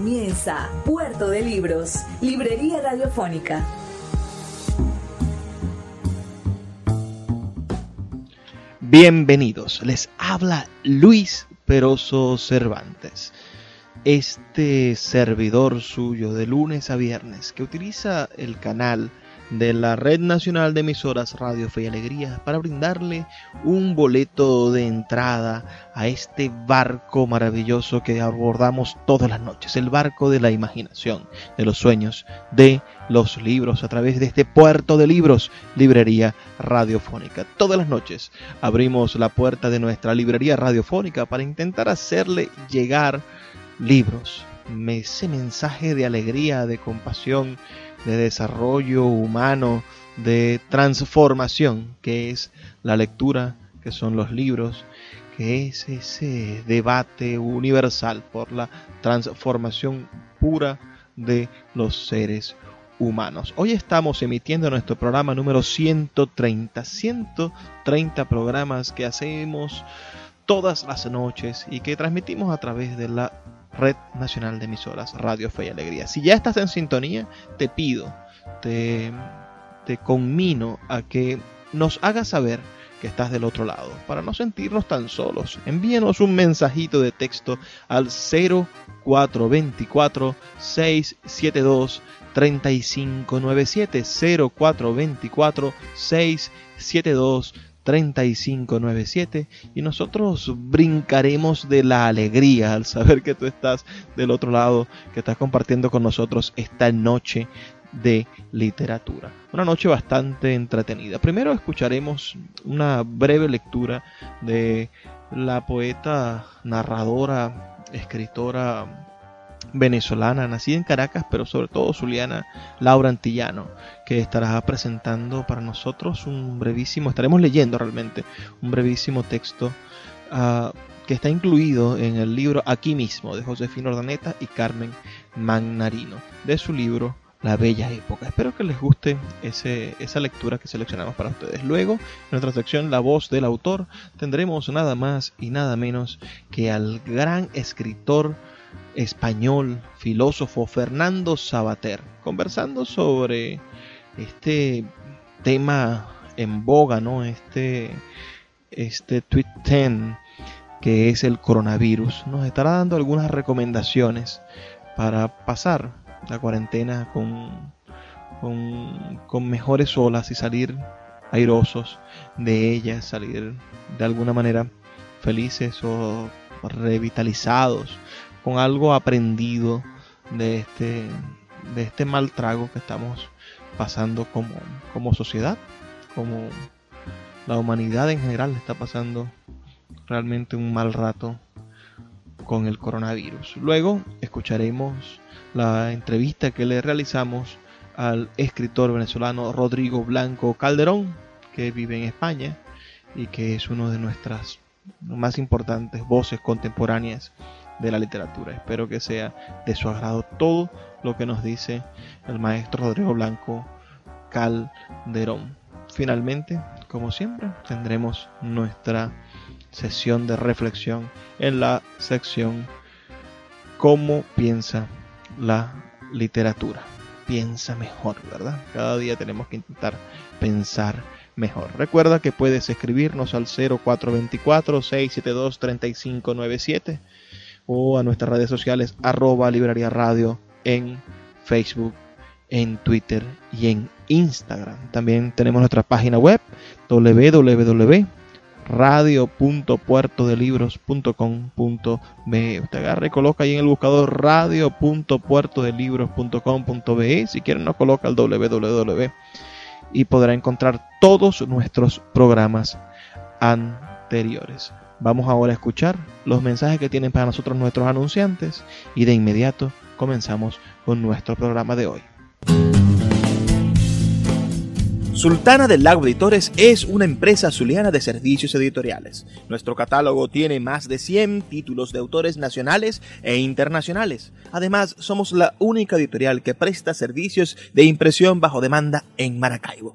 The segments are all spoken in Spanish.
Comienza Puerto de Libros, Librería Radiofónica. Bienvenidos, les habla Luis Peroso Cervantes, este servidor suyo de lunes a viernes que utiliza el canal de la Red Nacional de Emisoras Radio Fe y Alegría para brindarle un boleto de entrada a este barco maravilloso que abordamos todas las noches, el barco de la imaginación, de los sueños, de los libros, a través de este puerto de libros, librería radiofónica. Todas las noches abrimos la puerta de nuestra librería radiofónica para intentar hacerle llegar libros, ese mensaje de alegría, de compasión, de desarrollo humano, de transformación, que es la lectura, que son los libros, que es ese debate universal por la transformación pura de los seres humanos. Hoy estamos emitiendo nuestro programa número 130, 130 programas que hacemos todas las noches y que transmitimos a través de la Red Nacional de Emisoras Radio Fe y Alegría. Si ya estás en sintonía, te pido, te, te conmino a que nos hagas saber que estás del otro lado, para no sentirnos tan solos. Envíenos un mensajito de texto al 0424 672 3597 0424 672 3597 y nosotros brincaremos de la alegría al saber que tú estás del otro lado, que estás compartiendo con nosotros esta noche de literatura. Una noche bastante entretenida. Primero escucharemos una breve lectura de la poeta, narradora, escritora venezolana, nacida en Caracas, pero sobre todo zuliana, Laura Antillano, que estará presentando para nosotros un brevísimo, estaremos leyendo realmente un brevísimo texto uh, que está incluido en el libro Aquí mismo de Josefina Ordaneta y Carmen Magnarino, de su libro La Bella Época. Espero que les guste ese, esa lectura que seleccionamos para ustedes. Luego, en nuestra sección La voz del autor, tendremos nada más y nada menos que al gran escritor español, filósofo Fernando Sabater, conversando sobre este tema en boga, ¿no? Este, este tweet 10 que es el coronavirus. Nos estará dando algunas recomendaciones para pasar la cuarentena con, con, con mejores olas y salir airosos de ella, salir de alguna manera felices o revitalizados con algo aprendido de este, de este mal trago que estamos pasando como, como sociedad, como la humanidad en general está pasando realmente un mal rato con el coronavirus. Luego escucharemos la entrevista que le realizamos al escritor venezolano Rodrigo Blanco Calderón, que vive en España y que es una de nuestras más importantes voces contemporáneas de la literatura. Espero que sea de su agrado todo lo que nos dice el maestro Rodrigo Blanco Calderón. Finalmente, como siempre, tendremos nuestra sesión de reflexión en la sección ¿Cómo piensa la literatura? Piensa mejor, ¿verdad? Cada día tenemos que intentar pensar mejor. Recuerda que puedes escribirnos al 0424 672 3597 o a nuestras redes sociales arroba librería radio en Facebook, en Twitter y en Instagram. También tenemos nuestra página web www.radio.puertodelibros.com.be Usted agarra y coloca ahí en el buscador radio.puertodelibros.com.be Si quieren nos coloca el www y podrá encontrar todos nuestros programas anteriores. Vamos ahora a escuchar los mensajes que tienen para nosotros nuestros anunciantes y de inmediato comenzamos con nuestro programa de hoy. Sultana del Lago Editores es una empresa zuliana de servicios editoriales. Nuestro catálogo tiene más de 100 títulos de autores nacionales e internacionales. Además, somos la única editorial que presta servicios de impresión bajo demanda en Maracaibo.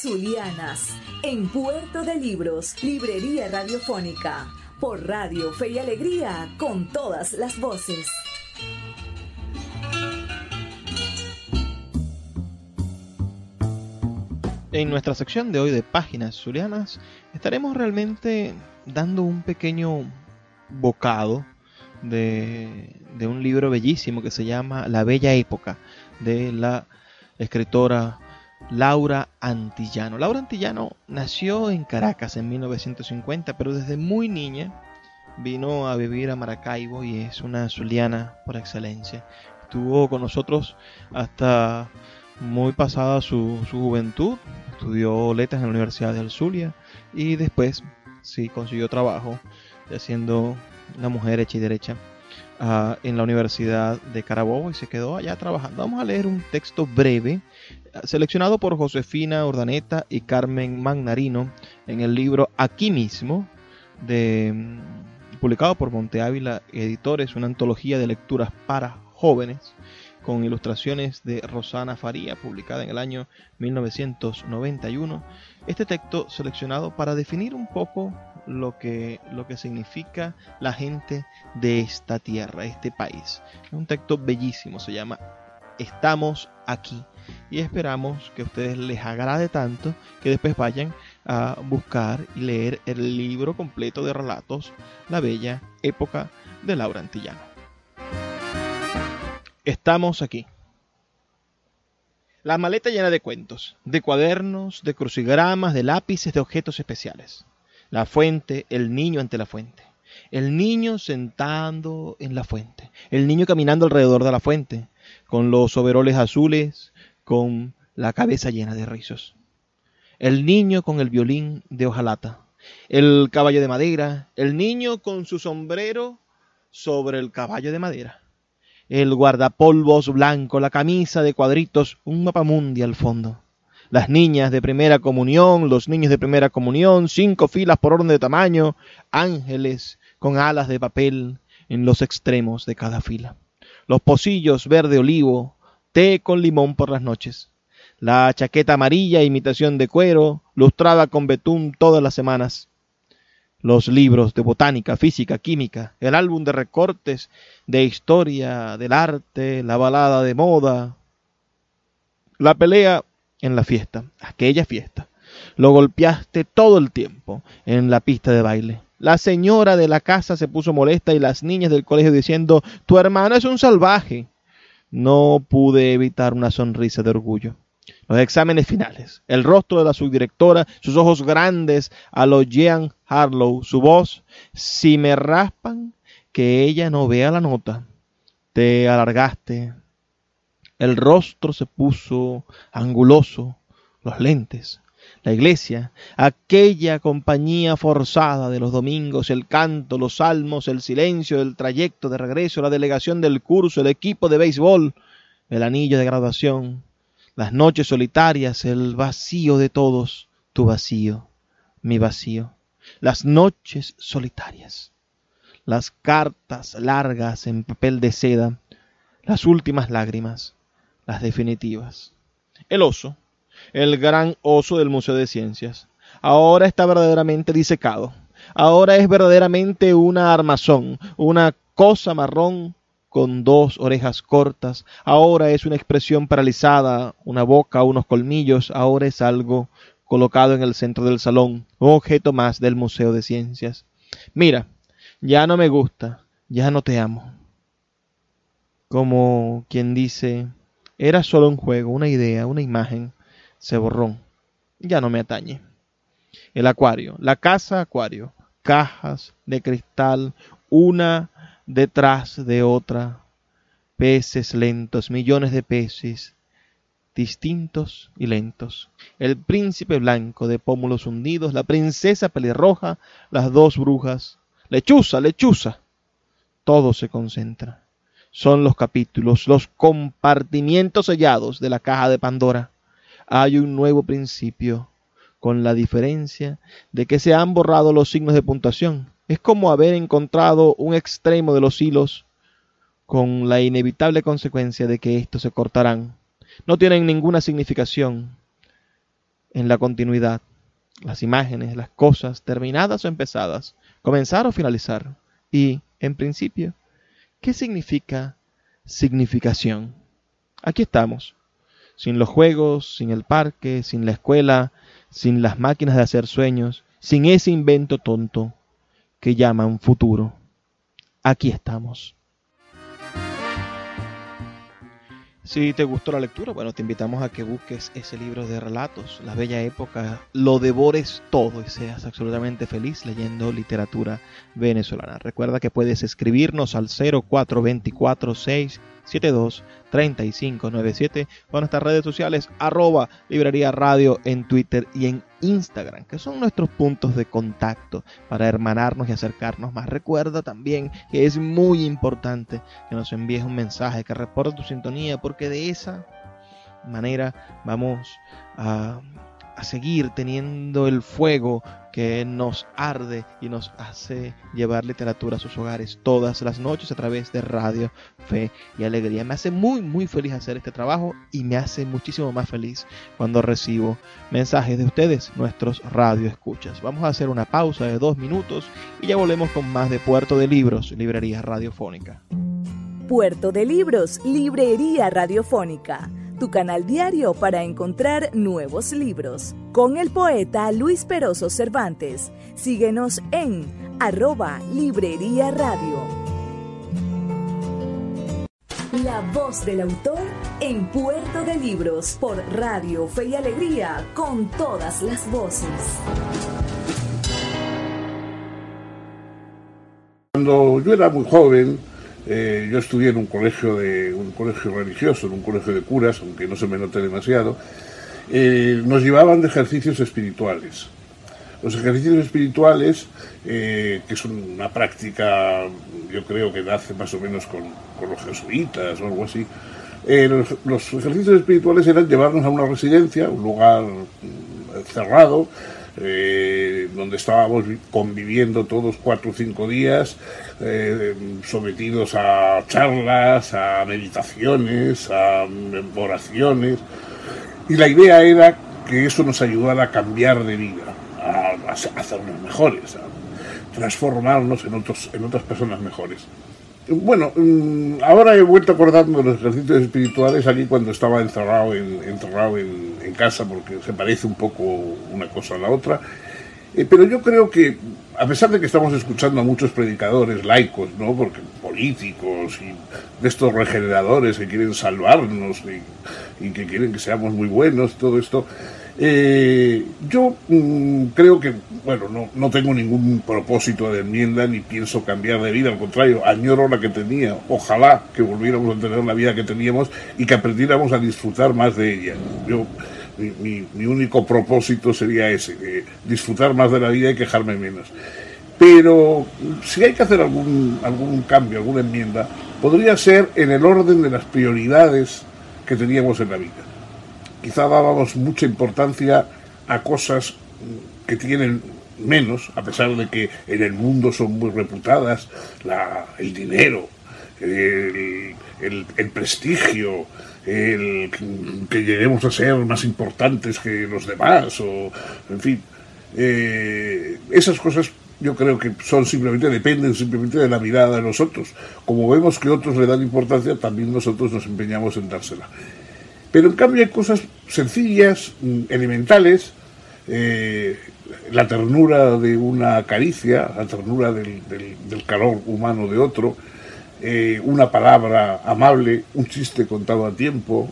Zulianas en Puerto de Libros, Librería Radiofónica, por Radio Fe y Alegría, con todas las voces. En nuestra sección de hoy de páginas zulianas estaremos realmente dando un pequeño bocado de, de, un libro bellísimo que se llama La Bella Época de la escritora Laura Antillano. Laura Antillano nació en Caracas en 1950, pero desde muy niña vino a vivir a Maracaibo y es una zuliana por excelencia. Estuvo con nosotros hasta muy pasada su, juventud, estudió letras en la Universidad de Zulia y después sí consiguió trabajo siendo una mujer hecha y derecha uh, en la Universidad de Carabobo y se quedó allá trabajando. Vamos a leer un texto breve seleccionado por Josefina Urdaneta y Carmen Magnarino en el libro Aquí mismo de publicado por Monte Ávila Editores, una antología de lecturas para jóvenes con ilustraciones de Rosana Faría, publicada en el año 1991. Este texto seleccionado para definir un poco lo que, lo que significa la gente de esta tierra, este país. Es un texto bellísimo, se llama Estamos aquí. Y esperamos que a ustedes les agrade tanto que después vayan a buscar y leer el libro completo de relatos La Bella Época de Laura Antillano. Estamos aquí. La maleta llena de cuentos, de cuadernos, de crucigramas, de lápices, de objetos especiales. La fuente, el niño ante la fuente. El niño sentando en la fuente. El niño caminando alrededor de la fuente, con los overoles azules, con la cabeza llena de rizos. El niño con el violín de hojalata. El caballo de madera. El niño con su sombrero sobre el caballo de madera el guardapolvos blanco, la camisa de cuadritos, un mapamundi al fondo. Las niñas de primera comunión, los niños de primera comunión, cinco filas por orden de tamaño, ángeles con alas de papel en los extremos de cada fila. Los pocillos verde olivo, té con limón por las noches. La chaqueta amarilla, imitación de cuero, lustrada con betún todas las semanas los libros de botánica, física, química, el álbum de recortes de historia del arte, la balada de moda, la pelea en la fiesta, aquella fiesta. Lo golpeaste todo el tiempo en la pista de baile. La señora de la casa se puso molesta y las niñas del colegio diciendo, tu hermano es un salvaje. No pude evitar una sonrisa de orgullo los exámenes finales, el rostro de la subdirectora, sus ojos grandes a los Jean Harlow, su voz, si me raspan, que ella no vea la nota. Te alargaste, el rostro se puso anguloso, los lentes, la iglesia, aquella compañía forzada de los domingos, el canto, los salmos, el silencio, el trayecto de regreso, la delegación del curso, el equipo de béisbol, el anillo de graduación, las noches solitarias, el vacío de todos, tu vacío, mi vacío, las noches solitarias, las cartas largas en papel de seda, las últimas lágrimas, las definitivas. El oso, el gran oso del Museo de Ciencias, ahora está verdaderamente disecado, ahora es verdaderamente una armazón, una cosa marrón con dos orejas cortas, ahora es una expresión paralizada, una boca, unos colmillos, ahora es algo colocado en el centro del salón, un objeto más del Museo de Ciencias. Mira, ya no me gusta, ya no te amo. como quien dice, era solo un juego, una idea, una imagen, se borró, ya no me atañe. El acuario, la casa acuario, cajas de cristal, una detrás de otra, peces lentos, millones de peces, distintos y lentos. El príncipe blanco de pómulos hundidos, la princesa pelirroja, las dos brujas, lechuza, lechuza. Todo se concentra. Son los capítulos, los compartimientos sellados de la caja de Pandora. Hay un nuevo principio, con la diferencia de que se han borrado los signos de puntuación. Es como haber encontrado un extremo de los hilos con la inevitable consecuencia de que estos se cortarán. No tienen ninguna significación en la continuidad. Las imágenes, las cosas, terminadas o empezadas, comenzar o finalizar. Y, en principio, ¿qué significa significación? Aquí estamos, sin los juegos, sin el parque, sin la escuela, sin las máquinas de hacer sueños, sin ese invento tonto que llaman futuro. Aquí estamos. Si te gustó la lectura, bueno, te invitamos a que busques ese libro de relatos, La Bella Época, lo devores todo y seas absolutamente feliz leyendo literatura venezolana. Recuerda que puedes escribirnos al 0424 672 3597 o nuestras redes sociales arroba librería radio en Twitter y en Instagram, que son nuestros puntos de contacto para hermanarnos y acercarnos más. Recuerda también que es muy importante que nos envíes un mensaje, que reporte tu sintonía, porque de esa manera vamos a a seguir teniendo el fuego que nos arde y nos hace llevar literatura a sus hogares todas las noches a través de Radio Fe y Alegría. Me hace muy, muy feliz hacer este trabajo y me hace muchísimo más feliz cuando recibo mensajes de ustedes, nuestros radio escuchas. Vamos a hacer una pausa de dos minutos y ya volvemos con más de Puerto de Libros, Librería Radiofónica. Puerto de Libros, Librería Radiofónica tu canal diario para encontrar nuevos libros. Con el poeta Luis Peroso Cervantes. Síguenos en arroba Librería Radio. La voz del autor en Puerto de Libros por Radio Fe y Alegría con todas las voces. Cuando yo era muy joven, eh, yo estudié en un colegio de un colegio religioso, en un colegio de curas, aunque no se me note demasiado. Eh, nos llevaban de ejercicios espirituales. Los ejercicios espirituales, eh, que son una práctica, yo creo que nace más o menos con, los jesuitas o algo así, los, los, ejercicios espirituales eran llevarnos a una residencia, un lugar mm, cerrado, eh, donde estábamos conviviendo todos cuatro o cinco días, eh, sometidos a charlas, a meditaciones, a oraciones. Y la idea era que eso nos ayudara a cambiar de vida, a, a hacernos mejores, a transformarnos en, otros, en otras personas mejores. Bueno, mm, ahora he vuelto acordando los ejercicios espirituales aquí cuando estaba encerrado en, encerrado en, casa, porque se parece un poco una cosa a la otra. Eh, pero yo creo que, a pesar de que estamos escuchando a muchos predicadores laicos, ¿no? porque políticos y de estos regeneradores que quieren salvarnos y, y que quieren que seamos muy buenos, todo esto, eh, yo mm, creo que, bueno, no, no, tengo ningún propósito de enmienda ni pienso cambiar de vida, al contrario, añoro la que tenía. Ojalá que volviéramos a tener la vida que teníamos y que aprendiéramos a disfrutar más de ella. Yo, mi, mi, único propósito sería ese, disfrutar más de la vida y quejarme menos. Pero si hay que hacer algún, algún cambio, alguna enmienda, podría ser en el orden de las prioridades que teníamos en la vida quizá dábamos mucha importancia a cosas que tienen menos, a pesar de que en el mundo son muy reputadas, el dinero, el, prestigio, el que lleguemos a ser más importantes que los demás, o en fin, eh, esas cosas yo creo que son simplemente, dependen simplemente de la mirada de nosotros. Como vemos que otros le dan importancia, también nosotros nos empeñamos en dársela. Pero en cambio hay cosas sencillas, mm, elementales, eh, la ternura de una caricia, la ternura del, calor humano de otro, eh, una palabra amable, un chiste contado a tiempo,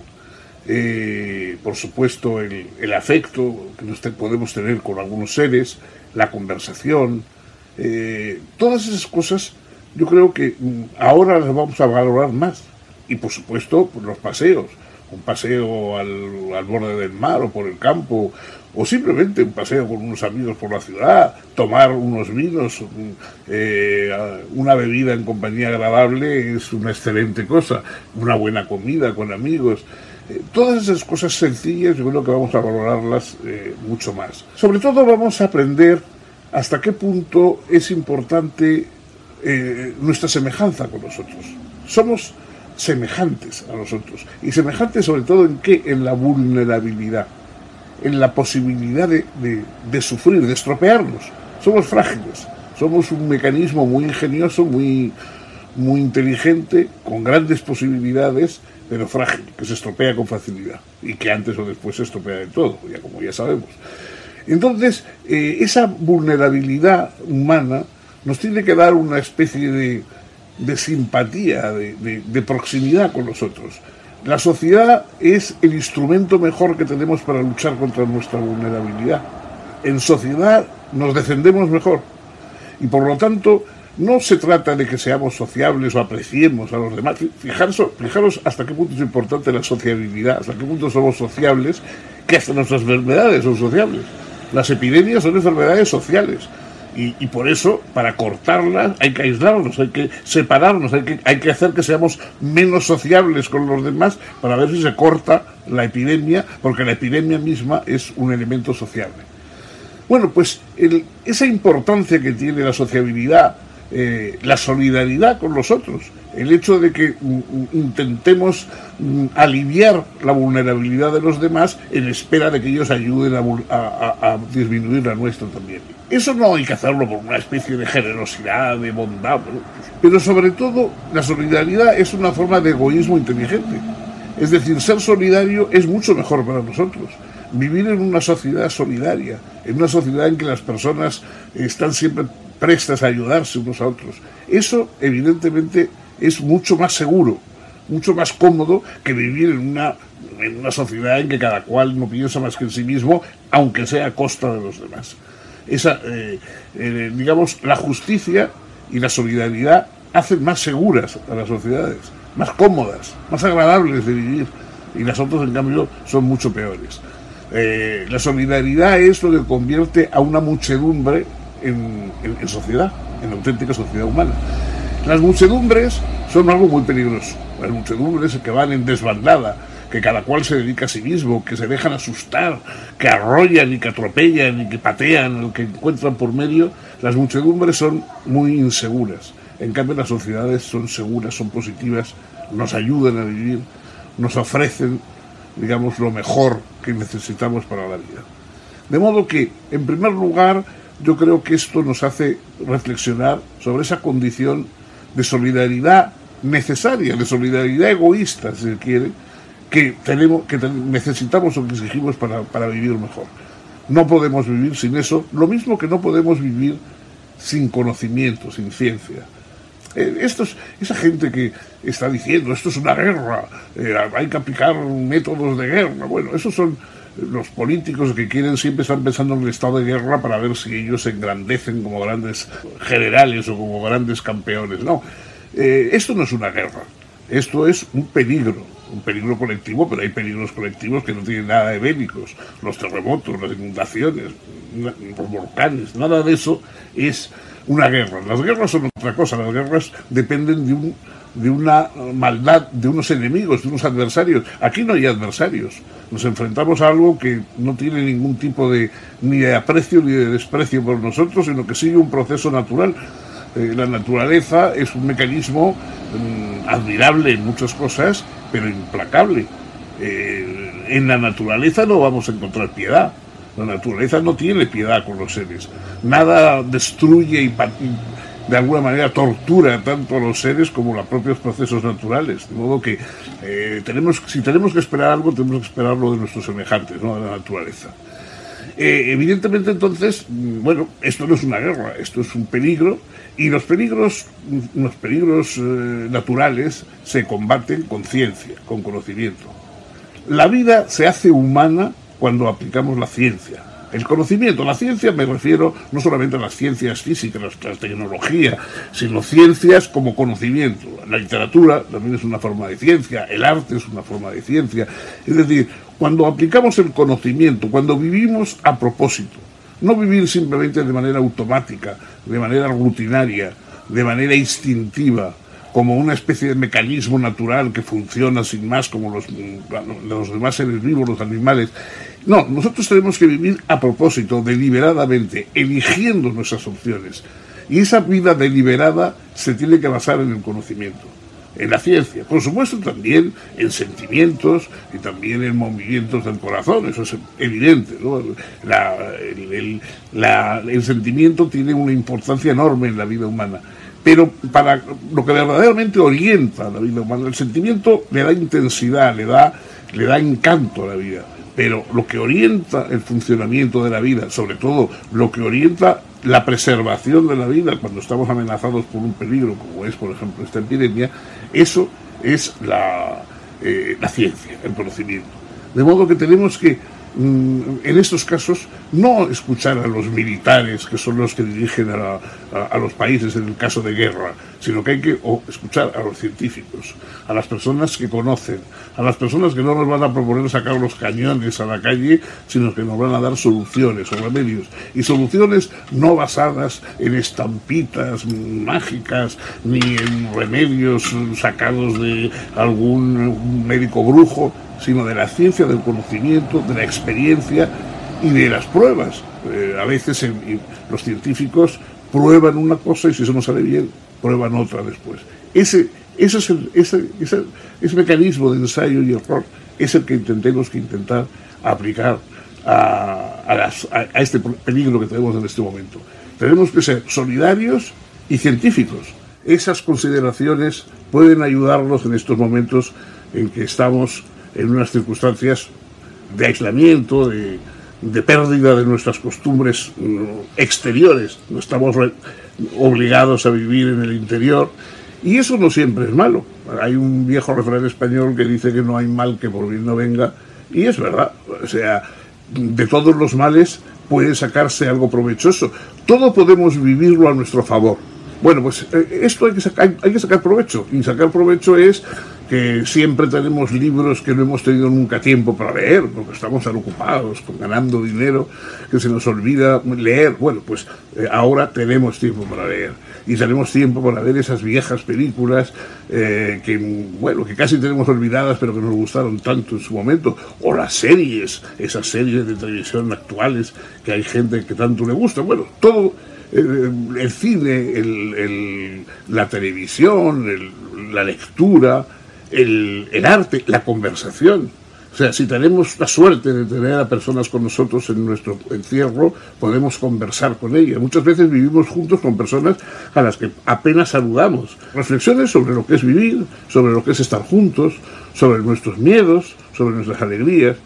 eh, por supuesto el, afecto que podemos tener con algunos seres, la conversación, todas esas cosas yo creo que mm, ahora las vamos a valorar más. Y por supuesto pues, los paseos, un paseo al, al borde del mar o por el campo, o simplemente un paseo con unos amigos por la ciudad, tomar unos vinos, eh, una bebida en compañía agradable es una excelente cosa, una buena comida con amigos. Eh, todas esas cosas sencillas yo creo que vamos a valorarlas eh, mucho más. Sobre todo vamos a aprender hasta qué punto es importante nuestra semejanza con nosotros. Somos semejantes a nosotros. Y semejantes sobre todo en qué? En la vulnerabilidad en la posibilidad de, sufrir, de estropearnos. Somos frágiles, somos un mecanismo muy ingenioso, muy, muy inteligente, con grandes posibilidades, pero frágil, que se estropea con facilidad y que antes o después se estropea de todo, ya como ya sabemos. Entonces, eh, esa vulnerabilidad humana nos tiene que dar una especie de, de simpatía, de, de proximidad con nosotros. La sociedad es el instrumento mejor que tenemos para luchar contra nuestra vulnerabilidad. En sociedad nos defendemos mejor. Y por lo tanto, no se trata de que seamos sociables o apreciemos a los demás. Fijaros, fijaros hasta qué punto es importante la sociabilidad, hasta qué punto somos sociables, que hasta nuestras enfermedades son sociables. Las epidemias son enfermedades sociales. Y, por eso, para cortarlas, hay que aislarnos, hay que separarnos, hay que, hay que hacer que seamos menos sociables con los demás para ver si se corta la epidemia, porque la epidemia misma es un elemento sociable. Bueno, pues esa importancia que tiene la sociabilidad, eh, la solidaridad con los otros, el hecho de que mm, mm, intentemos mm, aliviar la vulnerabilidad de los demás en espera de que ellos ayuden a, disminuir la nuestra también. Eso no hay que hacerlo por una especie de generosidad, de bondad, pero sobre todo la solidaridad es una forma de egoísmo inteligente. Es decir, ser solidario es mucho mejor para nosotros. Vivir en una sociedad solidaria, en una sociedad en que las personas están siempre prestas a ayudarse unos a otros. Eso, evidentemente, es mucho más seguro, mucho más cómodo que vivir en una, en una sociedad en que cada cual no piensa más que en sí mismo, aunque sea a costa de los demás. Esa, eh, eh, digamos, la justicia y la solidaridad hacen más seguras a las sociedades, más cómodas, más agradables de vivir, y las otras, en cambio, son mucho peores. Eh, la solidaridad es lo que convierte a una muchedumbre en, en sociedad, en auténtica sociedad humana. Las muchedumbres son algo muy peligroso. Las muchedumbres que van en desbandada, que cada cual se dedica a sí mismo, que se dejan asustar, que arrollan y que atropellan y que patean lo que encuentran por medio, las muchedumbres son muy inseguras. En cambio, las sociedades son seguras, son positivas, nos ayudan a vivir, nos ofrecen, digamos, lo mejor que necesitamos para la vida. De modo que, en primer lugar, yo creo que esto nos hace reflexionar sobre esa condición de solidaridad necesaria, de solidaridad egoísta, si se quiere, que, tenemos, que necesitamos o que exigimos para, para vivir mejor. No podemos vivir sin eso, lo mismo que no podemos vivir sin conocimiento, sin ciencia. Eh, esto esa gente que está diciendo esto es una guerra, eh, hay que aplicar métodos de guerra, bueno, esos son los políticos que quieren siempre están pensando en el estado de guerra para ver si ellos se engrandecen como grandes generales o como grandes campeones. No, eh, esto no es una guerra, esto es un peligro, un peligro colectivo, pero hay peligros colectivos que no tienen nada de bélicos, los terremotos, las inundaciones, los volcanes, nada de eso es una guerra. Las guerras son otra cosa, las guerras dependen de un de una maldad, de unos enemigos, de unos adversarios. Aquí no hay adversarios. Nos enfrentamos a algo que no tiene ningún tipo de ni de aprecio ni de desprecio por nosotros, sino que sigue un proceso natural. Eh, la naturaleza es un mecanismo mm, admirable en muchas cosas, pero implacable. Eh, en la naturaleza no vamos a encontrar piedad. La naturaleza no tiene piedad con los seres. Nada destruye y de alguna manera tortura tanto a los seres como a los propios procesos naturales. De modo que eh, tenemos, si tenemos que esperar algo, tenemos que esperarlo de nuestros semejantes, de la naturaleza. Eh, evidentemente entonces, mm, bueno, esto no es una guerra, esto es un peligro Y los peligros, los peligros eh, naturales se combaten con ciencia, con conocimiento. La vida se hace humana cuando aplicamos la ciencia. El conocimiento, la ciencia me refiero no solamente a las ciencias físicas, la tecnología, sino ciencias como conocimiento. La literatura también es una forma de ciencia, el arte es una forma de ciencia. Es decir, cuando aplicamos el conocimiento, cuando vivimos a propósito, no vivir simplemente de manera automática, de manera rutinaria, de manera instintiva, como una especie de mecanismo natural que funciona sin más como los, los demás seres vivos, los animales. No, nosotros tenemos que vivir a propósito, deliberadamente, eligiendo nuestras opciones. Y esa vida deliberada se tiene que basar en el conocimiento en la ciencia. Por supuesto también en sentimientos y también en movimientos del corazón, eso es evidente. el, sentimiento tiene una importancia enorme en la vida humana. Pero para lo que verdaderamente orienta la vida humana, el sentimiento le da intensidad, le da, le da encanto a la vida. Pero lo que orienta el funcionamiento de la vida, sobre todo lo que orienta la preservación de la vida cuando estamos amenazados por un peligro, como es, por ejemplo, esta epidemia, eso es la, eh, ciencia, el conocimiento. De modo que tenemos que en estos casos no escuchar a los militares, que son los que dirigen a, los países en el caso de guerra, sino que hay que escuchar a los científicos, a las personas que conocen, a las personas que no nos van a proponer sacar los cañones a la calle, sino que nos van a dar soluciones o remedios. Y soluciones no basadas en estampitas mágicas ni en remedios sacados de algún médico brujo, sino de la ciencia, del conocimiento, de la experiencia y de las pruebas. Eh, a veces los científicos prueban una cosa y si eso no sale bien, prueban otra después. Ese, ese, es el, ese, ese, mecanismo de ensayo y error es el que intentemos que intentar aplicar a, a, este peligro que tenemos en este momento. Tenemos que ser solidarios y científicos. Esas consideraciones pueden ayudarnos en estos momentos en que estamos en unas circunstancias de aislamiento, de, pérdida de nuestras costumbres mm, exteriores. No estamos obligados a vivir en el interior. Y eso no siempre es malo. Hay un viejo refrán español que dice que no hay mal que por bien no venga. Y es verdad. O sea, de todos los males puede sacarse algo provechoso. Todo podemos vivirlo a nuestro favor. Bueno, pues eh, esto hay que, sacar, hay que sacar provecho. Y sacar provecho es que siempre tenemos libros que no hemos tenido nunca tiempo para leer, porque estamos tan ocupados con ganando dinero que se nos olvida leer. Bueno, pues eh, ahora tenemos tiempo para leer y tenemos tiempo para ver esas viejas películas eh, que, bueno, que casi tenemos olvidadas, pero que nos gustaron tanto en su momento, o las series, esas series de televisión actuales que hay gente que tanto le gusta. Bueno, todo eh, el, cine, la televisión, la lectura, el, arte, la conversación. O sea, si tenemos la suerte de tener a personas con nosotros en nuestro encierro, podemos conversar con ellas. Muchas veces vivimos juntos con personas a las que apenas saludamos. Reflexiones sobre lo que es vivir, sobre lo que es estar juntos, sobre nuestros miedos, sobre nuestras alegrías.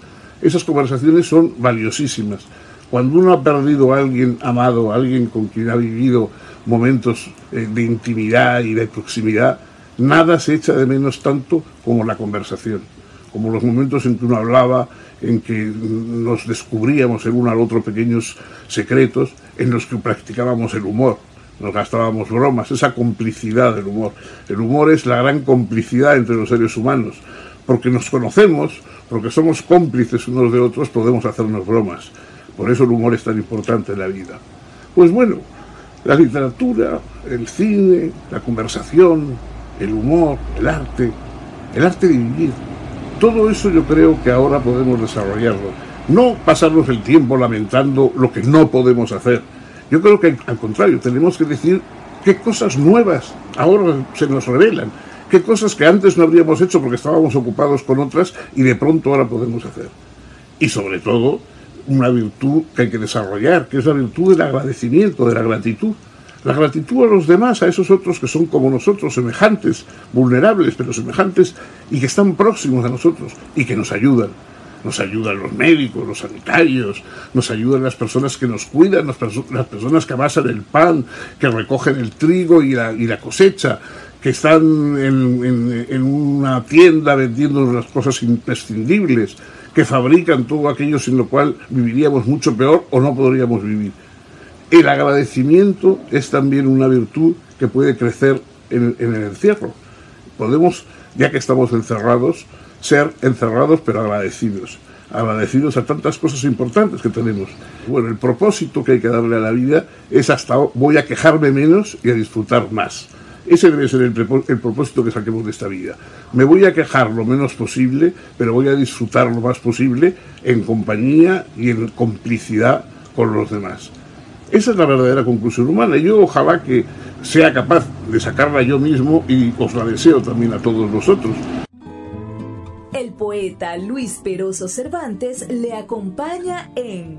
Esas conversaciones son valiosísimas. Cuando uno ha perdido a alguien amado, a alguien con quien ha vivido momentos eh, de intimidad y de proximidad, Nada se echa de menos tanto como la conversación, como los momentos en que uno hablaba, en que nos descubríamos el uno al otro pequeños secretos, en los que practicábamos el humor, nos gastábamos bromas, esa complicidad del humor. El humor es la gran complicidad entre los seres humanos, porque nos conocemos, porque somos cómplices unos de otros, podemos hacernos bromas. Por eso el humor es tan importante en la vida. Pues bueno, la literatura, el cine, la conversación, el humor, el arte, el arte de vivir. Todo eso yo creo que ahora podemos desarrollarlo. No pasarnos el tiempo lamentando lo que no podemos hacer. Yo creo que al contrario, tenemos que decir qué cosas nuevas ahora se nos revelan, qué cosas que antes no habríamos hecho porque estábamos ocupados con otras y de pronto ahora podemos hacer. Y sobre todo, una virtud que hay que desarrollar, que es la virtud del agradecimiento, de la gratitud. La gratitud a los demás, a esos otros que son como nosotros, semejantes, vulnerables, pero semejantes y que están próximos a nosotros y que nos ayudan. nos ayudan los médicos, los sanitarios, nos ayudan las personas que nos cuidan, las, personas que amasan el pan, que recogen el trigo y la, y la cosecha, que están en, en, una tienda vendiendo las cosas imprescindibles, que fabrican todo aquello sin lo cual viviríamos mucho peor o no podríamos vivir. El agradecimiento es también una virtud que puede crecer en, en el encierro. Podemos, ya que estamos encerrados, ser encerrados pero agradecidos. Agradecidos a tantas cosas importantes que tenemos. Bueno, el propósito que hay que darle a la vida es hasta voy a quejarme menos y a disfrutar más. Ese debe ser el, propósito que saquemos de esta vida. Me voy a quejar lo menos posible, pero voy a disfrutar lo más posible en compañía y en complicidad con los demás. Esa es la verdadera conclusión humana. Yo ojalá que sea capaz de sacarla yo mismo y os la deseo también a todos vosotros. El poeta Luis Peroso Cervantes le acompaña en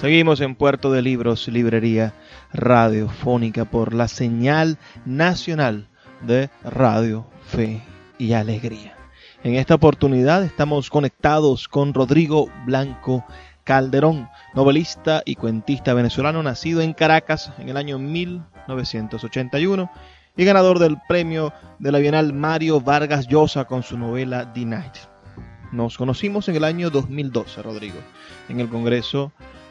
Seguimos en Puerto de Libros, librería radiofónica por la señal nacional de Radio Fe y Alegría. En esta oportunidad estamos conectados con Rodrigo Blanco Calderón, novelista y cuentista venezolano nacido en Caracas en el año 1981 y ganador del premio de la Bienal Mario Vargas Llosa con su novela The Night. Nos conocimos en el año 2012, Rodrigo, en el Congreso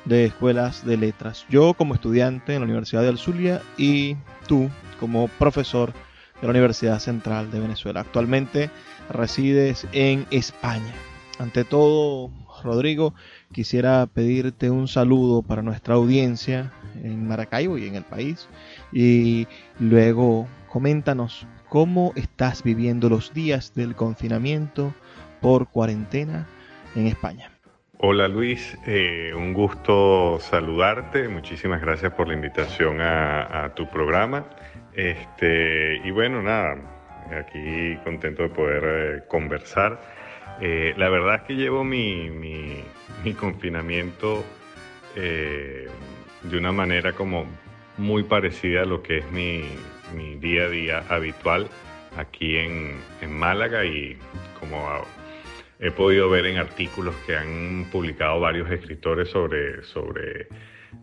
de escuelas de letras. Yo como estudiante en la Universidad de Zulia y tú como profesor de la Universidad Central de Venezuela. Actualmente resides en España. Ante todo, Rodrigo, quisiera pedirte un saludo para nuestra audiencia en Maracaibo y en el país. Y luego coméntanos cómo estás viviendo los días del confinamiento por cuarentena en España. Hola Luis, eh, un gusto saludarte, muchísimas gracias por la invitación a, tu programa. Este, y bueno, nada, aquí contento de poder eh, conversar. Eh, la verdad es que llevo mi, confinamiento de una manera como muy parecida a lo que es mi, día a día habitual aquí en, en Málaga y como he podido ver en artículos que han publicado varios escritores sobre, sobre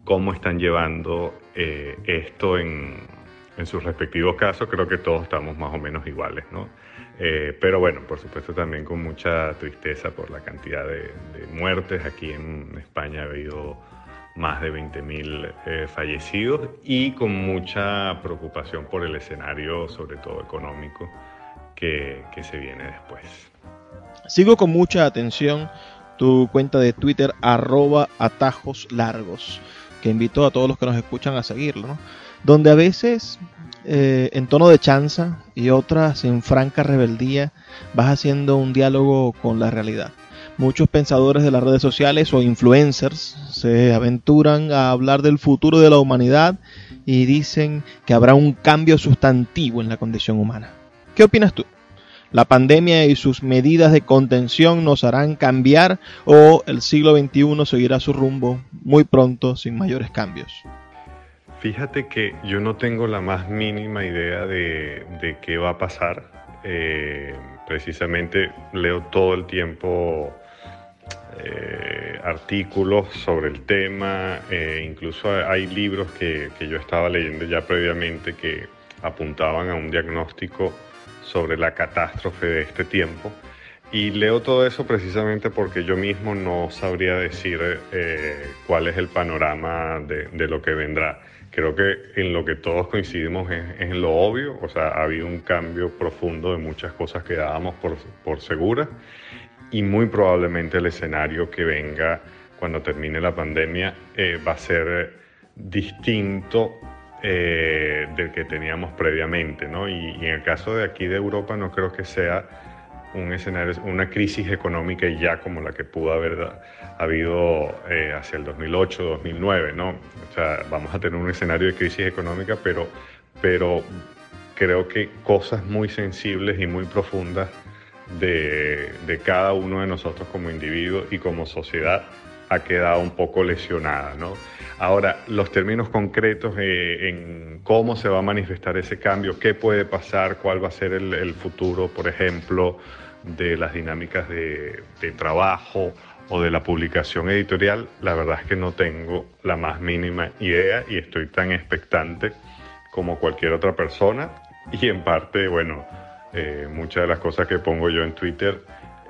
cómo están llevando eh, esto en, en, sus respectivos casos. Creo que todos estamos más o menos iguales, ¿no? Eh, pero bueno, por supuesto también con mucha tristeza por la cantidad de, muertes. Aquí en España ha habido más de 20.000 eh, fallecidos y con mucha preocupación por el escenario, sobre todo económico, que, que se viene después. Sigo con mucha atención tu cuenta de Twitter arroba atajos largos, que invito a todos los que nos escuchan a seguirlo, donde a veces eh, en tono de chanza y otras en franca rebeldía vas haciendo un diálogo con la realidad. Muchos pensadores de las redes sociales o influencers se aventuran a hablar del futuro de la humanidad y dicen que habrá un cambio sustantivo en la condición humana. ¿Qué opinas tú? La pandemia y sus medidas de contención nos harán cambiar o el siglo XXI seguirá su rumbo muy pronto sin mayores cambios? Fíjate que yo no tengo la más mínima idea de, qué va a pasar. Eh, precisamente leo todo el tiempo eh, artículos sobre el tema, eh, incluso hay libros que, que yo estaba leyendo ya previamente que apuntaban a un diagnóstico sobre la catástrofe de este tiempo. Y leo todo eso precisamente porque yo mismo no sabría decir eh, cuál es el panorama de, lo que vendrá. Creo que en lo que todos coincidimos es, en lo obvio, o sea, ha habido un cambio profundo de muchas cosas que dábamos por, por seguras y muy probablemente el escenario que venga cuando termine la pandemia eh, va a ser distinto eh, del que teníamos previamente, ¿no? Y, en el caso de aquí de Europa no creo que sea un escenario, una crisis económica y ya como la que pudo haber habido eh, hacia el 2008, 2009, ¿no? O sea, vamos a tener un escenario de crisis económica, pero, pero creo que cosas muy sensibles y muy profundas de, de cada uno de nosotros como individuo y como sociedad ha quedado un poco lesionada, ¿no? Ahora, los términos concretos eh, en cómo se va a manifestar ese cambio, qué puede pasar, cuál va a ser el, futuro, por ejemplo, de las dinámicas de, trabajo o de la publicación editorial, la verdad es que no tengo la más mínima idea y estoy tan expectante como cualquier otra persona. Y en parte, bueno, eh, muchas de las cosas que pongo yo en Twitter,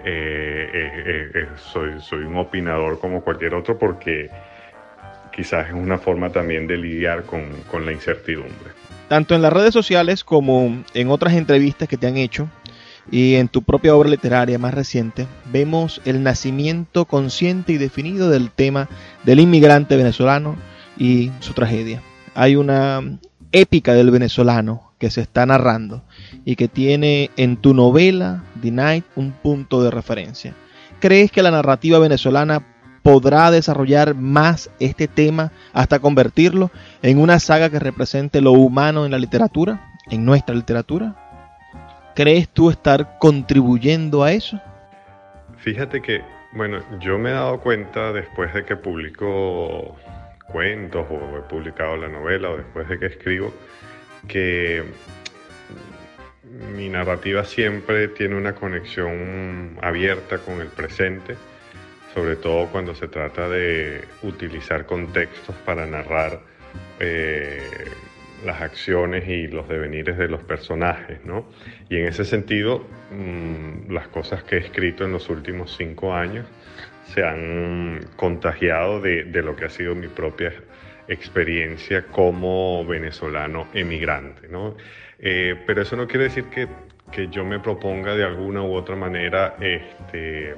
eh, soy, soy un opinador como cualquier otro porque quizás es una forma también de lidiar con, la incertidumbre. Tanto en las redes sociales como en otras entrevistas que te han hecho y en tu propia obra literaria más reciente, vemos el nacimiento consciente y definido del tema del inmigrante venezolano y su tragedia. Hay una épica del venezolano que se está narrando y que tiene en tu novela The Night un punto de referencia. ¿Crees que la narrativa venezolana podrá desarrollar más este tema hasta convertirlo en una saga que represente lo humano en la literatura, en nuestra literatura? ¿Crees tú estar contribuyendo a eso? Fíjate que, bueno, yo me he dado cuenta después de que publico cuentos o he publicado la novela o después de que escribo, que mi narrativa siempre tiene una conexión abierta con el presente sobre todo cuando se trata de utilizar contextos para narrar eh, las acciones y los devenires de los personajes, ¿no? Y en ese sentido, mm, las cosas que he escrito en los últimos cinco años se han contagiado de, lo que ha sido mi propia experiencia como venezolano emigrante, ¿no? Eh, pero eso no quiere decir que, que, yo me proponga de alguna u otra manera este,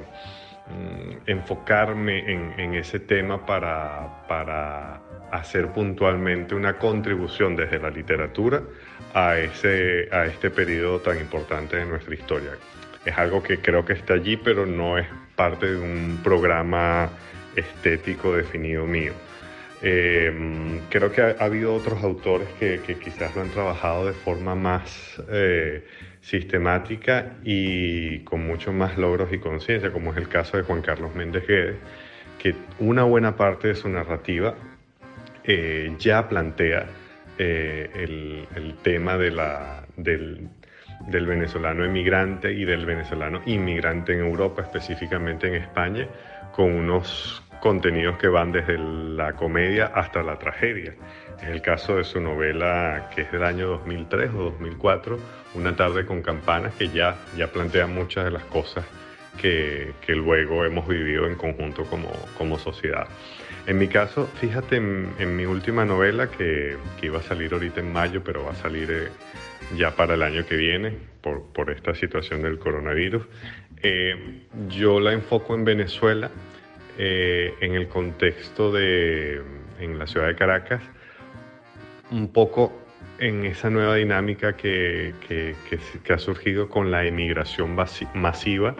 Mm, enfocarme en, ese tema para, para, hacer puntualmente una contribución desde la literatura a, ese, a este periodo tan importante de nuestra historia. Es algo que creo que está allí, pero no es parte de un programa estético definido mío. Eh, creo que ha, habido otros autores que, quizás lo han trabajado de forma más eh, sistemática y con mucho más logros y conciencia, como es el caso de Juan Carlos Méndez Guedes, que una buena parte de su narrativa eh, ya plantea eh, el, tema del, del, venezolano emigrante y del venezolano inmigrante en Europa, específicamente en España, con unos contenidos que van desde la comedia hasta la tragedia. Es el caso de su novela que es del año 2003 o 2004, Una tarde con campanas, que ya, ya plantea muchas de las cosas que, que luego hemos vivido en conjunto como, como sociedad. En mi caso, fíjate en, mi última novela que, que, iba a salir ahorita en mayo, pero va a salir eh, ya para el año que viene por, por esta situación del coronavirus. Eh, yo la enfoco en Venezuela eh, en el contexto de en la ciudad de Caracas un poco en esa nueva dinámica que, ha surgido con la emigración masiva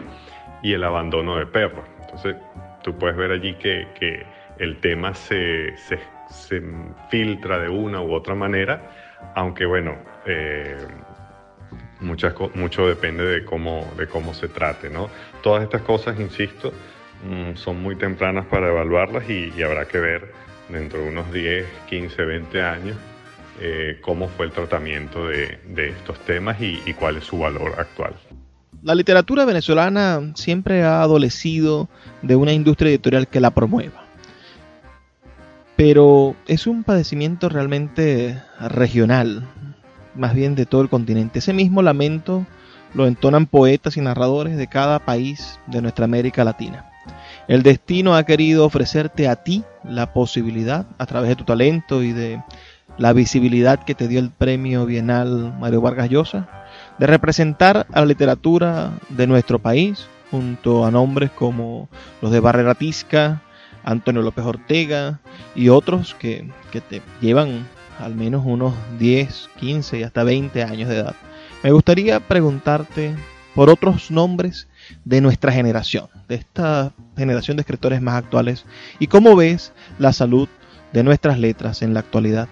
y el abandono de perros. Entonces, tú puedes ver allí que, el tema se, filtra de una u otra manera, aunque bueno, eh, mucho depende de cómo, de cómo se trate. ¿no? Todas estas cosas, insisto, mm, son muy tempranas para evaluarlas y, y habrá que ver dentro de unos 10, 15, 20 años eh, cómo fue el tratamiento de, estos temas y, cuál es su valor actual. La literatura venezolana siempre ha adolecido de una industria editorial que la promueva. Pero es un padecimiento realmente regional, más bien de todo el continente. Ese mismo lamento lo entonan poetas y narradores de cada país de nuestra América Latina. El destino ha querido ofrecerte a ti la posibilidad, a través de tu talento y de la visibilidad que te dio el premio bienal Mario Vargas Llosa, de representar a la literatura de nuestro país, junto a nombres como los de Barrera Tisca, Antonio López Ortega y otros que, que te llevan al menos unos 10, 15 y hasta 20 años de edad. Me gustaría preguntarte por otros nombres de nuestra generación, de esta generación de escritores más actuales? ¿Y cómo ves la salud de nuestras letras en la actualidad?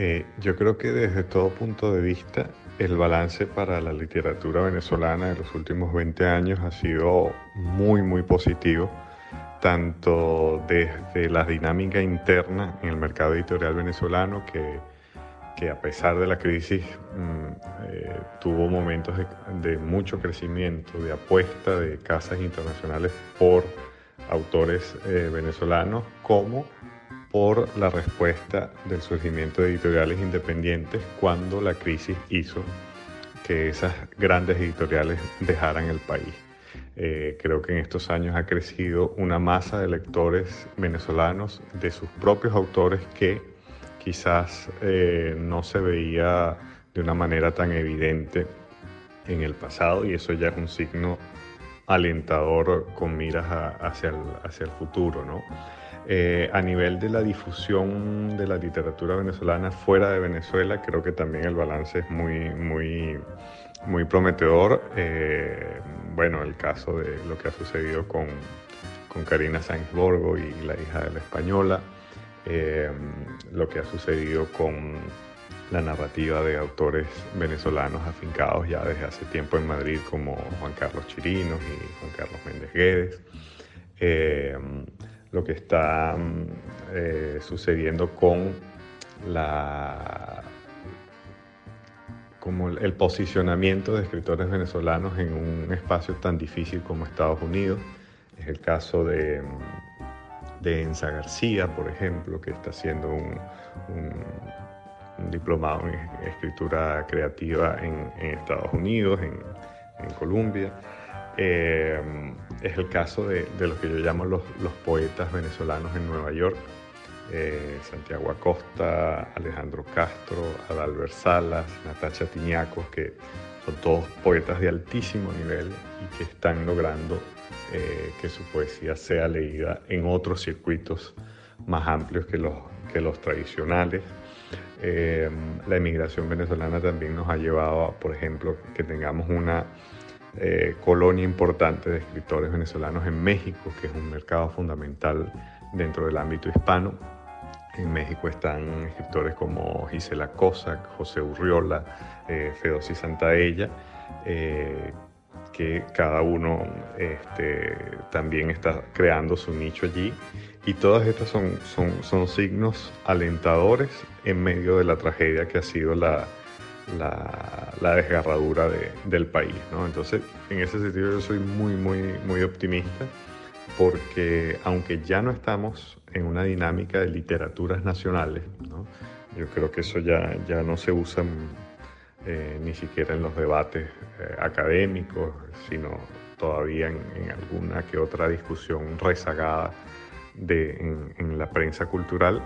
Eh, yo creo que desde todo punto de vista el balance para la literatura venezolana en los últimos 20 años ha sido muy, muy positivo, tanto desde la dinámica interna en el mercado editorial venezolano, que, que a pesar de la crisis mm, eh, tuvo momentos de, mucho crecimiento, de apuesta de casas internacionales por autores eh, venezolanos, como por la respuesta del surgimiento de editoriales independientes cuando la crisis hizo que esas grandes editoriales dejaran el país. Eh, creo que en estos años ha crecido una masa de lectores venezolanos de sus propios autores que quizás eh, no se veía de una manera tan evidente en el pasado y eso ya es un signo alentador con miras hacia, el, hacia el futuro. ¿no? Eh, a nivel de la difusión de la literatura venezolana fuera de Venezuela, creo que también el balance es muy, muy, muy prometedor. Eh, bueno, el caso de lo que ha sucedido con, con Karina Sáenz Borgo y la hija de la española, eh, lo que ha sucedido con la narrativa de autores venezolanos afincados ya desde hace tiempo en Madrid como Juan Carlos Chirinos y Juan Carlos Méndez Guedes lo que está mm, eh, sucediendo con la como el, posicionamiento de escritores venezolanos en un espacio tan difícil como Estados Unidos. Es el caso de, mm, de Enza García, por ejemplo, que está haciendo un, diplomado en escritura creativa en, Estados Unidos, en, en Colombia. Eh, es el caso de, lo que yo llamo los, poetas venezolanos en Nueva York. Eh, Santiago Acosta, Alejandro Castro, Adalbert Salas, Natacha Tiñacos, que son todos poetas de altísimo nivel y que están logrando eh, que su poesía sea leída en otros circuitos más amplios que los, que los tradicionales. la emigración venezolana también nos ha llevado a, por ejemplo, que tengamos una eh, colonia importante de escritores venezolanos en México, que es un mercado fundamental dentro del ámbito hispano. En México están escritores como Gisela Cossack, José Urriola, eh, Fedosi Santaella, eh, que cada uno este, también está creando su nicho allí. Y todas estas son, son, son signos alentadores en medio de la tragedia que ha sido la, la, desgarradura del país. ¿no? Entonces, en ese sentido yo soy muy, muy, muy optimista porque aunque ya no estamos en una dinámica de literaturas nacionales, yo creo que eso ya, ya no se usa eh, ni siquiera en los debates eh, académicos, sino todavía en, alguna que otra discusión rezagada de, en, en la prensa cultural,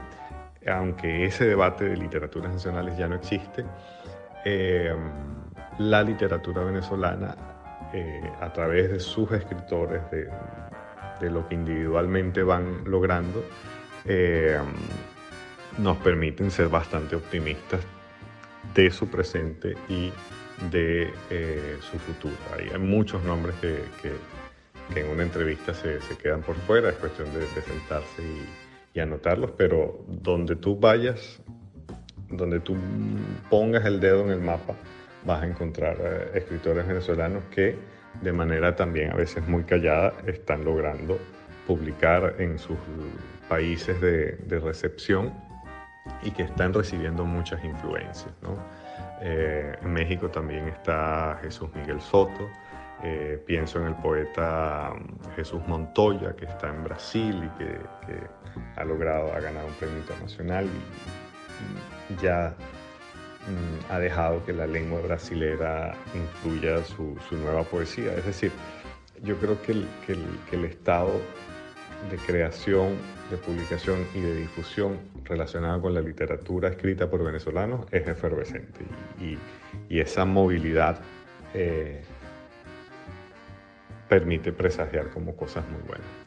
aunque ese debate de literaturas nacionales ya no existe, eh, la literatura venezolana eh, a través de sus escritores, de, lo que individualmente van logrando, eh, nos permiten ser bastante optimistas de su presente y de su futuro. Hay, muchos nombres que, en una entrevista se, quedan por fuera, es cuestión de, sentarse y, y anotarlos, pero donde tú vayas donde tú pongas el dedo en el mapa, vas a encontrar eh, escritores venezolanos que de manera también a veces muy callada están logrando publicar en sus países de, recepción y que están recibiendo muchas influencias. Eh, en México también está Jesús Miguel Soto, eh, pienso en el poeta mm, Jesús Montoya, que está en Brasil y que, ha logrado, ha ganado un premio internacional ya mm, ha dejado que la lengua brasilera influya su, nueva poesía. Es decir, yo creo que el, estado de creación, de publicación y de difusión relacionado con la literatura escrita por venezolanos es efervescente y, esa movilidad eh, permite presagiar como cosas muy buenas.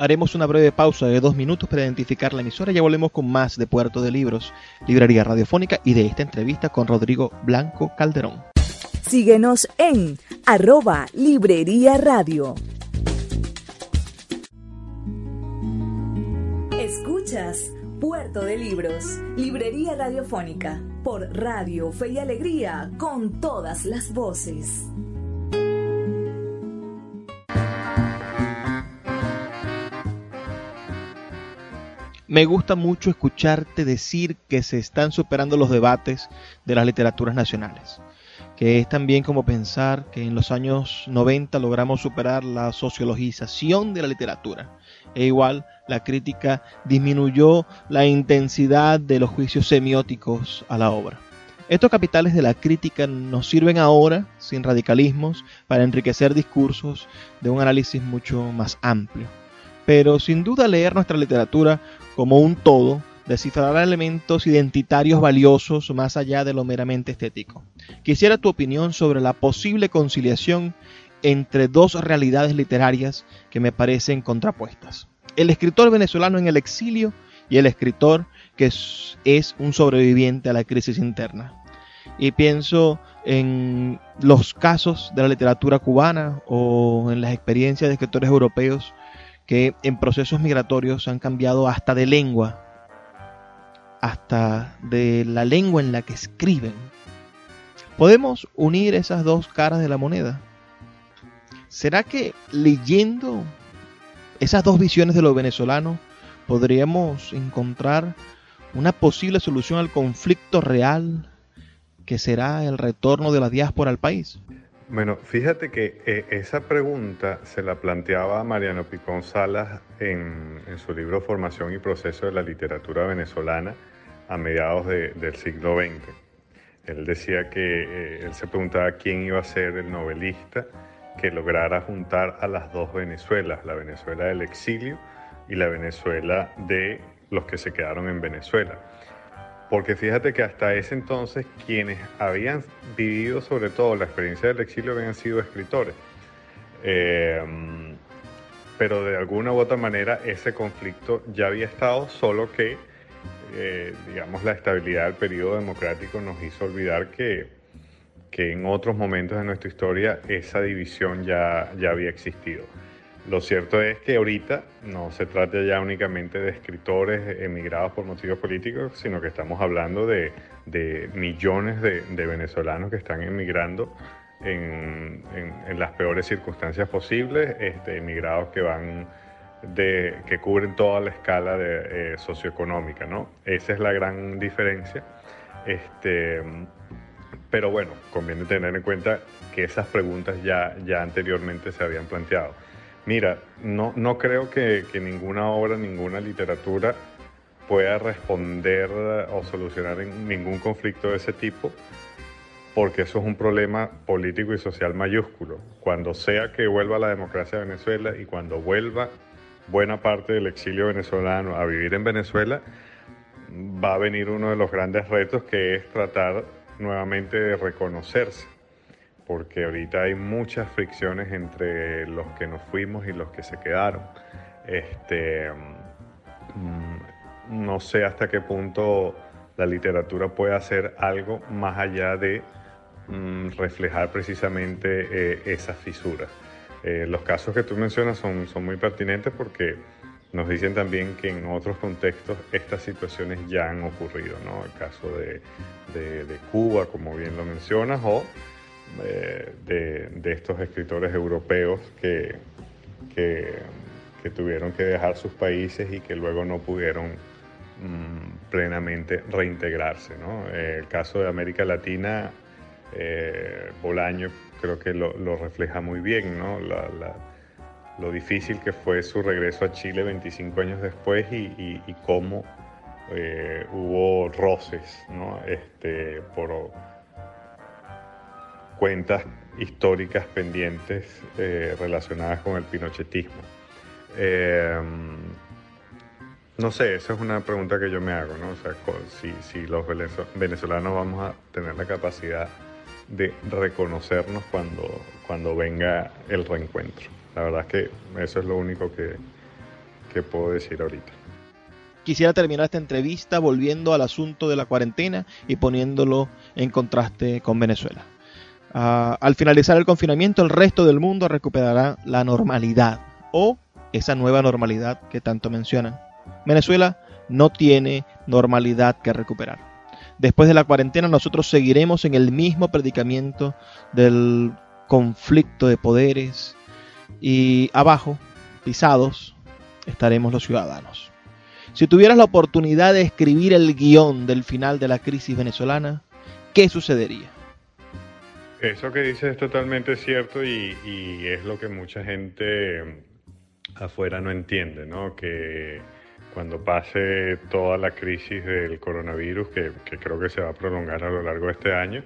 Haremos una breve pausa de dos minutos para identificar la emisora y ya volvemos con más de Puerto de Libros, Librería Radiofónica y de esta entrevista con Rodrigo Blanco Calderón. Síguenos en arroba Librería Radio. Escuchas Puerto de Libros, Librería Radiofónica, por Radio Fe y Alegría, con todas las voces. Me gusta mucho escucharte decir que se están superando los debates de las literaturas nacionales, que es también como pensar que en los años 90 logramos superar la sociologización de la literatura. E igual la crítica disminuyó la intensidad de los juicios semióticos a la obra. Estos capitales de la crítica nos sirven ahora, sin radicalismos, para enriquecer discursos de un análisis mucho más amplio. Pero sin duda leer nuestra literatura como un todo descifrará elementos identitarios valiosos más allá de lo meramente estético. Quisiera tu opinión sobre la posible conciliación entre dos realidades literarias que me parecen contrapuestas. El escritor venezolano en el exilio y el escritor que es, es un sobreviviente a la crisis interna. Y pienso en los casos de la literatura cubana o en las experiencias de escritores europeos que en procesos migratorios han cambiado hasta de lengua, hasta de la lengua en la que escriben. ¿Podemos unir esas dos caras de la moneda? ¿Será que leyendo esas dos visiones de lo venezolano podríamos encontrar una posible solución al conflicto real que será el retorno de la diáspora al país? Bueno, fíjate que eh, esa pregunta se la planteaba Mariano Picón Salas en, su libro Formación y Proceso de la Literatura Venezolana a mediados del siglo XX. Él decía que eh, él se preguntaba quién iba a ser el novelista que lograra juntar a las dos Venezuelas, la Venezuela del exilio y la Venezuela de los que se quedaron en Venezuela. Porque fíjate que hasta ese entonces quienes habían vivido sobre todo la experiencia del exilio habían sido escritores. Eh, pero de alguna u otra manera ese conflicto ya había estado, solo que, eh, digamos, la estabilidad del periodo democrático nos hizo olvidar que, que en otros momentos de nuestra historia esa división ya, ya había existido. Lo cierto es que ahorita no se trata ya únicamente de escritores emigrados por motivos políticos, sino que estamos hablando de, millones de, venezolanos que están emigrando en, las peores circunstancias posibles, este, emigrados que van de, que cubren toda la escala de, eh, socioeconómica, ¿no? Esa es la gran diferencia. Este, pero bueno, conviene tener en cuenta que esas preguntas ya, ya anteriormente se habían planteado. Mira, no, no creo que, ninguna obra, ninguna literatura pueda responder o solucionar ningún conflicto de ese tipo, porque eso es un problema político y social mayúsculo. Cuando sea que vuelva la democracia a Venezuela y cuando vuelva buena parte del exilio venezolano a vivir en Venezuela, va a venir uno de los grandes retos que es tratar nuevamente de reconocerse porque ahorita hay muchas fricciones entre los que nos fuimos y los que se quedaron. Este, mm, no sé hasta qué punto la literatura puede hacer algo más allá de mm, reflejar precisamente eh, esas fisuras. Eh, los casos que tú mencionas son, son muy pertinentes porque nos dicen también que en otros contextos estas situaciones ya han ocurrido, ¿no? El caso de, de Cuba, como bien lo mencionas, o de, estos escritores europeos que, que, tuvieron que dejar sus países y que luego no pudieron mm, plenamente reintegrarse. el caso de América Latina, eh, Bolaño creo que lo, refleja muy bien, lo difícil que fue su regreso a Chile 25 años después y, cómo eh, hubo roces este, por cuentas históricas pendientes eh, relacionadas con el pinochetismo. Eh, no sé, esa es una pregunta que yo me hago, ¿no? O sea, si, si los venezolanos vamos a tener la capacidad de reconocernos cuando, cuando venga el reencuentro. La verdad es que eso es lo único que, que puedo decir ahorita. Quisiera terminar esta entrevista volviendo al asunto de la cuarentena y poniéndolo en contraste con Venezuela. Ah, al finalizar el confinamiento, el resto del mundo recuperará la normalidad o esa nueva normalidad que tanto mencionan. Venezuela no tiene normalidad que recuperar. Después de la cuarentena nosotros seguiremos en el mismo predicamento del conflicto de poderes y abajo, pisados, estaremos los ciudadanos. Si tuvieras la oportunidad de escribir el guion del final de la crisis venezolana, ¿qué sucedería? Eso que dices es totalmente cierto y, es lo que mucha gente afuera no entiende, ¿no? Que cuando pase toda la crisis del coronavirus, que, creo que se va a prolongar a lo largo de este año,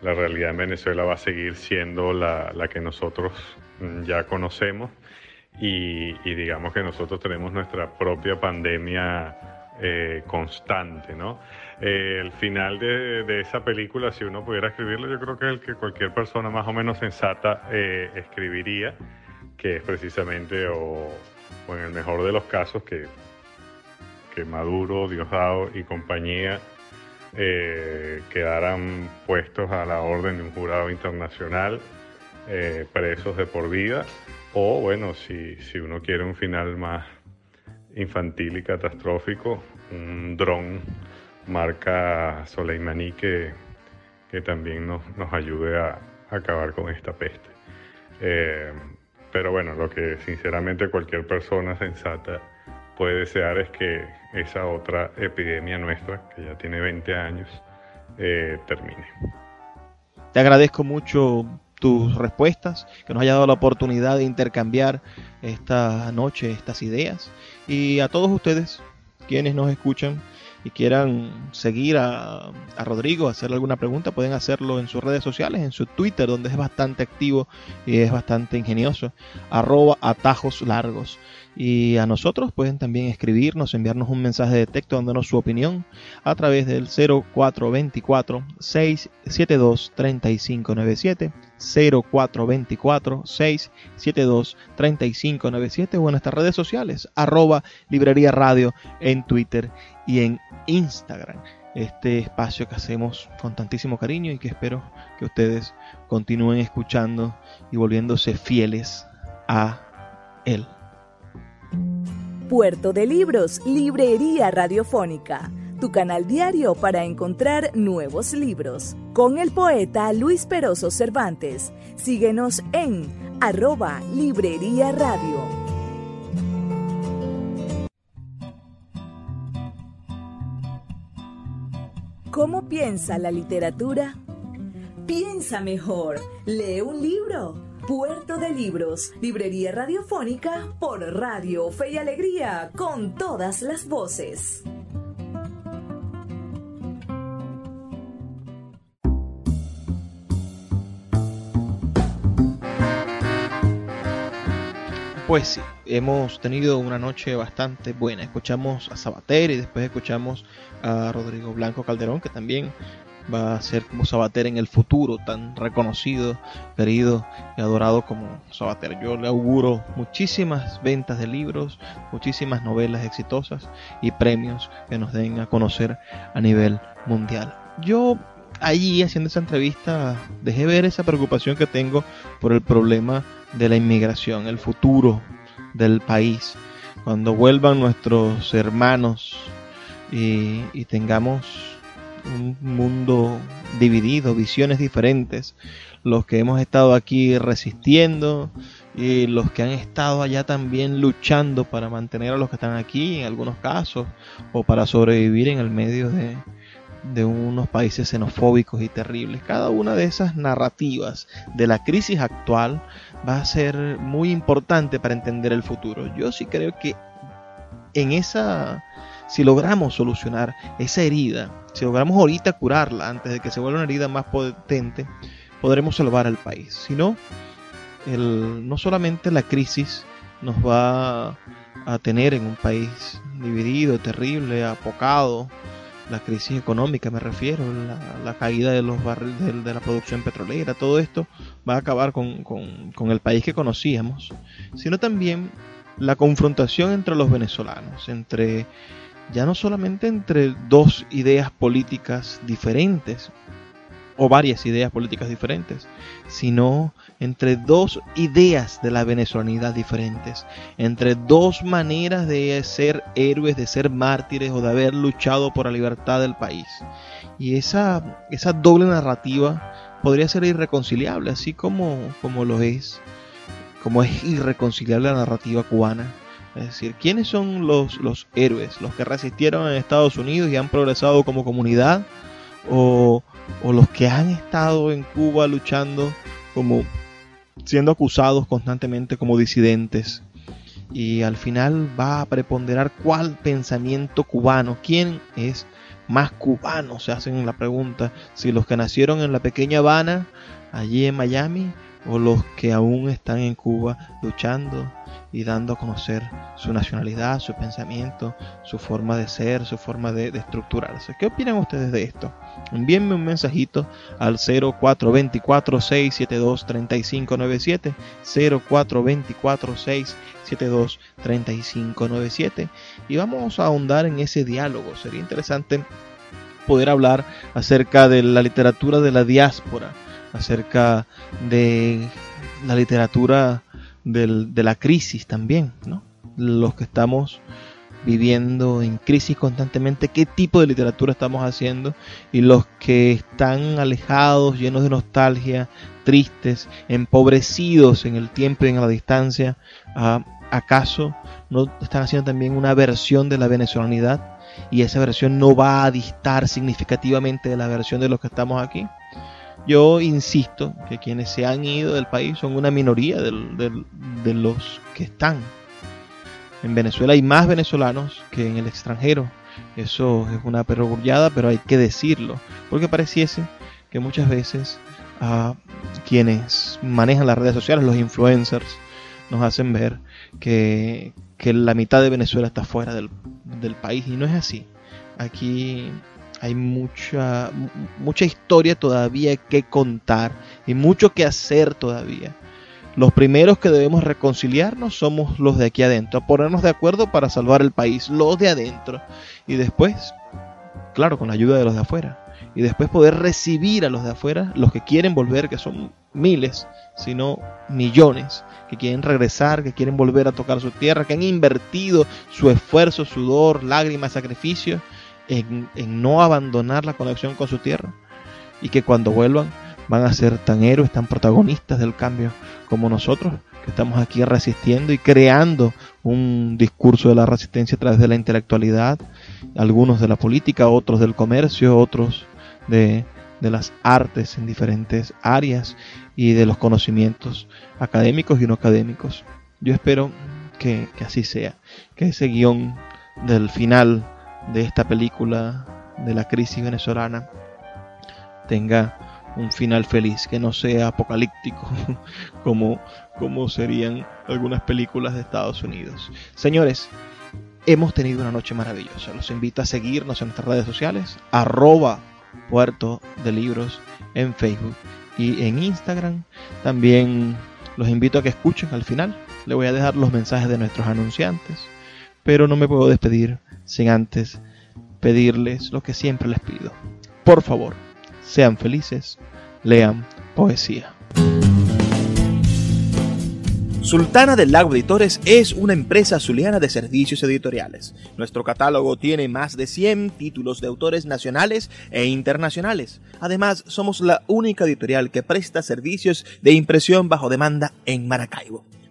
la realidad en Venezuela va a seguir siendo la, que nosotros mm, ya conocemos y, digamos que nosotros tenemos nuestra propia pandemia eh, constante, ¿no? Eh, el final de, esa película, si uno pudiera escribirlo, yo creo que es el que cualquier persona más o menos sensata eh, escribiría, que es precisamente, o, en el mejor de los casos, que, que Maduro, Diosdado y compañía eh, quedaran puestos a la orden de un jurado internacional, presos de por vida, o bueno, si, si uno quiere un final más infantil y catastrófico, un dron marca Soleimani que, que también nos, nos ayude a, acabar con esta peste. Eh, pero bueno, lo que sinceramente cualquier persona sensata puede desear es que esa otra epidemia nuestra, que ya tiene 20 años, eh, termine. Te agradezco mucho tus respuestas, que nos haya dado la oportunidad de intercambiar esta noche estas ideas. Y a todos ustedes, quienes nos escuchan, y quieran seguir a, a, Rodrigo, hacerle alguna pregunta, pueden hacerlo en sus redes sociales, en su Twitter, donde es bastante activo y es bastante ingenioso, arroba atajos largos. Y a nosotros pueden también escribirnos, enviarnos un mensaje de texto dándonos su opinión a través del 0424 672 3597 0424 672 3597 o en nuestras redes sociales arroba librería radio en Twitter y en Instagram. Este espacio que hacemos con tantísimo cariño y que espero que ustedes continúen escuchando y volviéndose fieles a él. Puerto de Libros, Librería Radiofónica, tu canal diario para encontrar nuevos libros. Con el poeta Luis Peroso Cervantes. Síguenos en arroba Librería Radio. ¿Cómo piensa la literatura? Piensa mejor, lee un libro. Puerto de Libros, Librería Radiofónica por Radio Fe y Alegría, con todas las voces. Pues sí, hemos tenido una noche bastante buena. Escuchamos a Sabater y después escuchamos a Rodrigo Blanco Calderón, que también va a ser como Sabater en el futuro, tan reconocido, querido y adorado como Sabater. Yo le auguro muchísimas ventas de libros, muchísimas novelas exitosas y premios que nos den a conocer a nivel mundial. Yo allí haciendo esa entrevista dejé ver esa preocupación que tengo por el problema de la inmigración, el futuro del país. Cuando vuelvan nuestros hermanos y, tengamos un mundo dividido, visiones diferentes, los que hemos estado aquí resistiendo y los que han estado allá también luchando para mantener a los que están aquí en algunos casos o para sobrevivir en el medio de, de unos países xenofóbicos y terribles. Cada una de esas narrativas de la crisis actual va a ser muy importante para entender el futuro. Yo sí creo que en esa, si logramos solucionar esa herida, si logramos ahorita curarla antes de que se vuelva una herida más potente, podremos salvar al país. Si no, el, no solamente la crisis nos va a tener en un país dividido, terrible, apocado, la crisis económica me refiero, la, caída de los barriles de, la producción petrolera, todo esto va a acabar con, con, el país que conocíamos, sino también la confrontación entre los venezolanos, entre ya no solamente entre dos ideas políticas diferentes o varias ideas políticas diferentes, sino entre dos ideas de la venezolanidad diferentes, entre dos maneras de ser héroes, de ser mártires o de haber luchado por la libertad del país. Y esa, esa doble narrativa podría ser irreconciliable, así como, como lo es, como es irreconciliable la narrativa cubana. Es decir, ¿quiénes son los, los héroes? ¿Los que resistieron en Estados Unidos y han progresado como comunidad? ¿O, o los que han estado en Cuba luchando como siendo acusados constantemente como disidentes. Y al final va a preponderar cuál pensamiento cubano, quién es más cubano, se hacen la pregunta, si los que nacieron en la pequeña Habana, allí en Miami, o los que aún están en Cuba luchando y dando a conocer su nacionalidad, su pensamiento, su forma de ser, su forma de, estructurarse. ¿Qué opinan ustedes de esto? Envíenme un mensajito al 0424-672-3597, 0424-672-3597 y vamos a ahondar en ese diálogo. Sería interesante poder hablar acerca de la literatura de la diáspora, acerca de la literatura de la crisis también, ¿no? Los que estamos viviendo en crisis constantemente, qué tipo de literatura estamos haciendo y los que están alejados, llenos de nostalgia, tristes, empobrecidos en el tiempo y en la distancia, ¿acaso no están haciendo también una versión de la venezolanidad y esa versión no va a distar significativamente de la versión de los que estamos aquí? Yo insisto que quienes se han ido del país son una minoría de los que están. En Venezuela hay más venezolanos que en el extranjero. Eso es una perogrullada, pero hay que decirlo. Porque pareciese que muchas veces quienes manejan las redes sociales, los influencers, nos hacen ver que, la mitad de Venezuela está fuera del país. Y no es así. Aquí hay mucha, mucha historia todavía que contar y mucho que hacer todavía. Los primeros que debemos reconciliarnos somos los de aquí adentro, ponernos de acuerdo para salvar el país, los de adentro. Y después, claro, con la ayuda de los de afuera. Y después poder recibir a los de afuera, los que quieren volver, que son miles, sino millones, que quieren regresar, que quieren volver a tocar su tierra, que han invertido su esfuerzo, sudor, lágrimas, sacrificio en, no abandonar la conexión con su tierra y que cuando vuelvan van a ser tan héroes, tan protagonistas del cambio como nosotros, que estamos aquí resistiendo y creando un discurso de la resistencia a través de la intelectualidad, algunos de la política, otros del comercio, otros de, las artes en diferentes áreas y de los conocimientos académicos y no académicos. Yo espero que, que así sea, que ese guion del final de esta película de la crisis venezolana tenga un final feliz, que no sea apocalíptico como, como serían algunas películas de Estados Unidos. Señores, hemos tenido una noche maravillosa. Los invito a seguirnos en nuestras redes sociales, arroba puerto de libros en Facebook y en Instagram. También los invito a que escuchen al final. Le voy a dejar los mensajes de nuestros anunciantes. Pero no me puedo despedir sin antes pedirles lo que siempre les pido. Por favor, sean felices, lean poesía. Sultana del Lago Editores es una empresa zuliana de servicios editoriales. Nuestro catálogo tiene más de 100 títulos de autores nacionales e internacionales. Además, somos la única editorial que presta servicios de impresión bajo demanda en Maracaibo.